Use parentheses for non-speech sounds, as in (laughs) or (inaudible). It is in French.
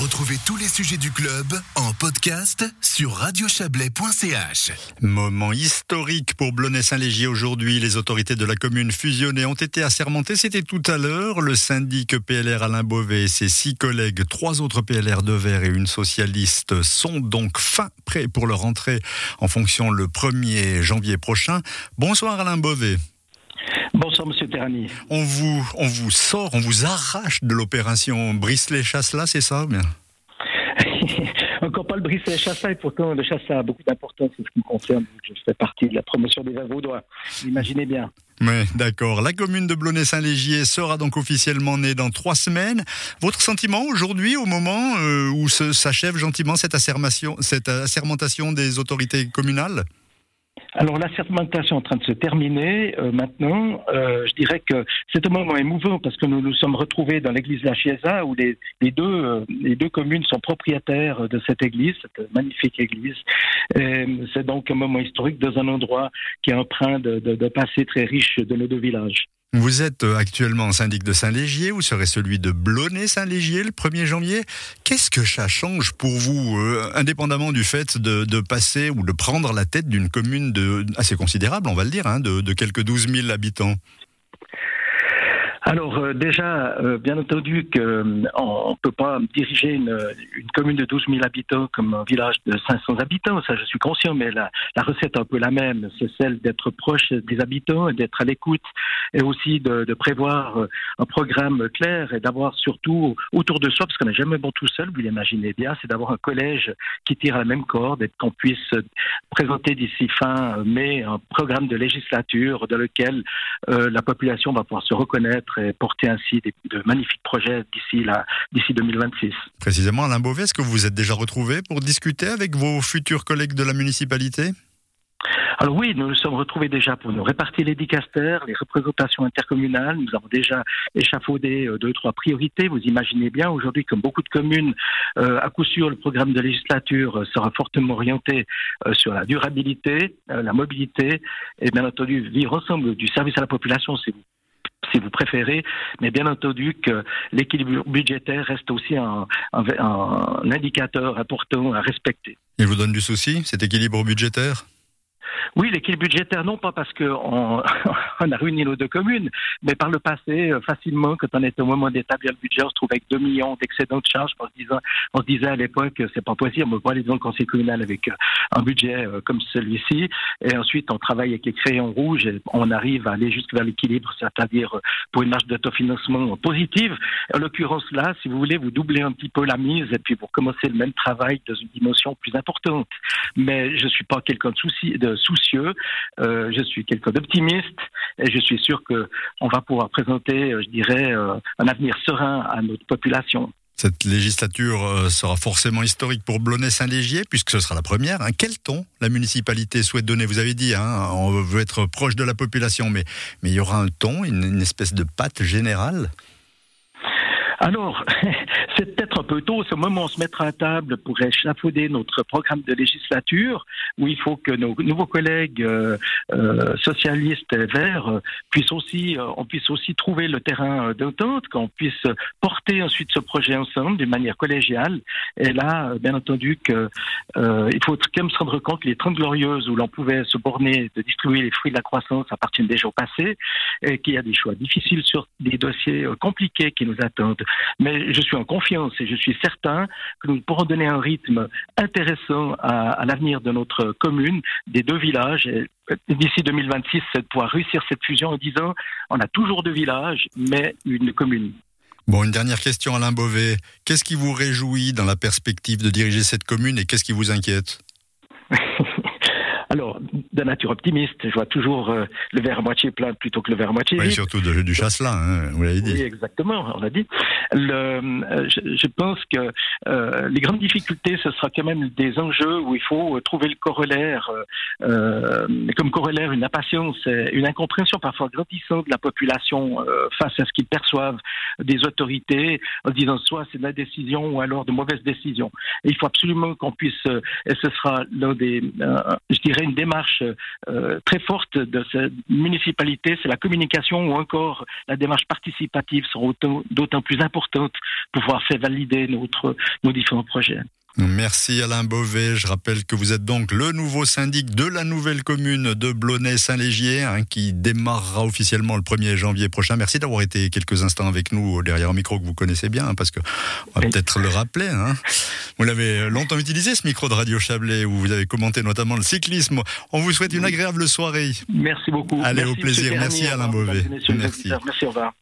Retrouvez tous les sujets du club en podcast sur radiochablais.ch. Moment historique pour Blonay-Saint-Légier aujourd'hui. Les autorités de la commune fusionnées ont été assermentées. C'était tout à l'heure. Le syndic PLR Alain Beauvais et ses six collègues, trois autres PLR de Verre et une socialiste sont donc fin prêts pour leur entrée en fonction le 1er janvier prochain. Bonsoir Alain Beauvais. Bonsoir, Monsieur Terrani. On vous, on vous sort, on vous arrache de l'opération Brice-les-Chasses-là, c'est ça bien? (laughs) Encore pas le Brice-les-Chasses, et pourtant le chasse a beaucoup d'importance en ce qui me concerne. Je fais partie de la promotion des Vaudois. Imaginez bien. Oui, d'accord. La commune de Blonay-Saint-Légier sera donc officiellement née dans trois semaines. Votre sentiment aujourd'hui, au moment euh, où s'achève gentiment cette, cette assermentation des autorités communales? Alors la sermentation est en train de se terminer euh, maintenant. Euh, je dirais que c'est un moment émouvant parce que nous nous sommes retrouvés dans l'église la Chiesa où les, deux, euh, les deux communes sont propriétaires de cette église, cette magnifique église. C'est donc un moment historique dans un endroit qui est empreint de, de, de passé très riche de nos deux villages. Vous êtes euh, actuellement syndic de Saint-Légier, vous serez celui de Blonay-Saint-Légier le 1er janvier. Qu'est-ce que ça change pour vous, euh, indépendamment du fait de, passer ou de prendre la tête d'une commune de, assez considérable, on va le dire, hein, de, de quelques 12 000 habitants? Alors euh, déjà, euh, bien entendu qu'on euh, ne peut pas diriger une, commune de 12 000 habitants comme un village de 500 habitants, ça je suis conscient, mais la, recette est un peu la même, c'est celle d'être proche des habitants, d'être à l'écoute et aussi de, prévoir un programme clair et d'avoir surtout autour de soi, parce qu'on n'est jamais bon tout seul, vous l'imaginez bien, c'est d'avoir un collège qui tire à la même corde et qu'on puisse présenter d'ici fin mai un programme de législature dans lequel la population va pouvoir se reconnaître porter ainsi de magnifiques projets d'ici d'ici 2026. Précisément, Alain Beauvais, est-ce que vous vous êtes déjà retrouvé pour discuter avec vos futurs collègues de la municipalité? Alors oui, nous nous sommes retrouvés déjà pour nous répartir les dicastères, les représentations intercommunales. Nous avons déjà échafaudé euh, deux, trois priorités. Vous imaginez bien, aujourd'hui, comme beaucoup de communes, euh, à coup sûr, le programme de législature euh, sera fortement orienté sur la durabilité, la mobilité et bien entendu vivre ensemble du service à la population, c'est vous si vous préférez, mais bien entendu que l'équilibre budgétaire reste aussi un, indicateur important à respecter. Il vous donne du souci, cet équilibre budgétaire? Oui, l'équilibre budgétaire, non pas parce qu'on (laughs) on a réuni nos deux communes, mais par le passé, euh, facilement, quand on était au moment d'établir le budget, on se trouvait avec 2 millions d'excédents de charges. On se disait, on se disait à l'époque, c'est pas possible, on ne peut pas aller dans le conseil communal avec euh, un budget euh, comme celui-ci. Et ensuite, on travaille avec les crayons rouges et on arrive à aller jusque vers l'équilibre, c'est-à-dire pour une marge d'autofinancement positive. En l'occurrence, là, si vous voulez, vous doublez un petit peu la mise et puis vous recommencez le même travail dans une dimension plus importante. Mais je suis pas quelqu'un de, souci, de soucieux, je suis quelqu'un d'optimiste et je suis sûr qu'on va pouvoir présenter, euh, je dirais, euh, un avenir serein à notre population. Cette législature euh, sera forcément historique pour Blonay-Saint-Légier, puisque ce sera la première. Hein. Quel ton la municipalité souhaite donner? Vous avez dit, hein, on veut être proche de la population, mais il y aura un ton, une espèce de patte générale? Alors, (laughs) c'est peut-être un peu tôt, ce moment on se mettra à table pour échafauder notre programme de législature, où il faut que nos nouveaux collègues euh, euh, socialistes et verts euh, puissent aussi, on puisse aussi trouver le terrain d'entente, qu'on puisse porter ensuite ce projet ensemble d'une manière collégiale. Et là, bien entendu, que il faut quand même se rendre compte que les 30 glorieuses où l'on pouvait se borner de distribuer les fruits de la croissance appartiennent déjà au passé, et qu'il y a des choix difficiles sur des dossiers compliqués qui nous attendent. Mais je suis en confiance et je suis certain que nous pourrons donner un rythme intéressant à, l'avenir de notre commune, des deux villages. D'ici 2026, c'est de pouvoir réussir cette fusion en disant on a toujours deux villages, mais une commune. Bon, une dernière question, Alain Beauvais. Qu'est-ce qui vous réjouit dans la perspective de diriger cette commune et qu'est-ce qui vous inquiète? (laughs) Alors, de nature optimiste, je vois toujours euh, le verre à moitié plein plutôt que le verre à moitié vide. Oui, surtout de, du chasselin, hein, vous l'avez dit. Oui, exactement, on l'a dit. Le, euh, je, pense que euh, les grandes difficultés, ce sera quand même des enjeux où il faut trouver le corollaire, comme corollaire une impatience, une incompréhension parfois grandissante de la population face à ce qu'ils perçoivent des autorités, en disant soit c'est de la décision ou alors de mauvaises décisions. Et il faut absolument qu'on puisse, et ce sera l'un des, je dirais, une démarche très forte de cette municipalité, c'est la communication ou encore la démarche participative seront d'autant plus importante pour pouvoir faire valider notre, nos différents projets. Merci Alain Beauvais. Je rappelle que vous êtes donc le nouveau syndic de la nouvelle commune de Blonay-Saint-Légier hein, qui démarrera officiellement le 1er janvier prochain. Merci d'avoir été quelques instants avec nous derrière un micro que vous connaissez bien hein, parce que on va peut-être le rappeler. Hein. Vous l'avez longtemps utilisé ce micro de Radio Chablais où vous avez commenté notamment le cyclisme. On vous souhaite une agréable soirée. Merci beaucoup. Allez, au plaisir. Merci Alain Beauvais. Merci. Merci, au revoir.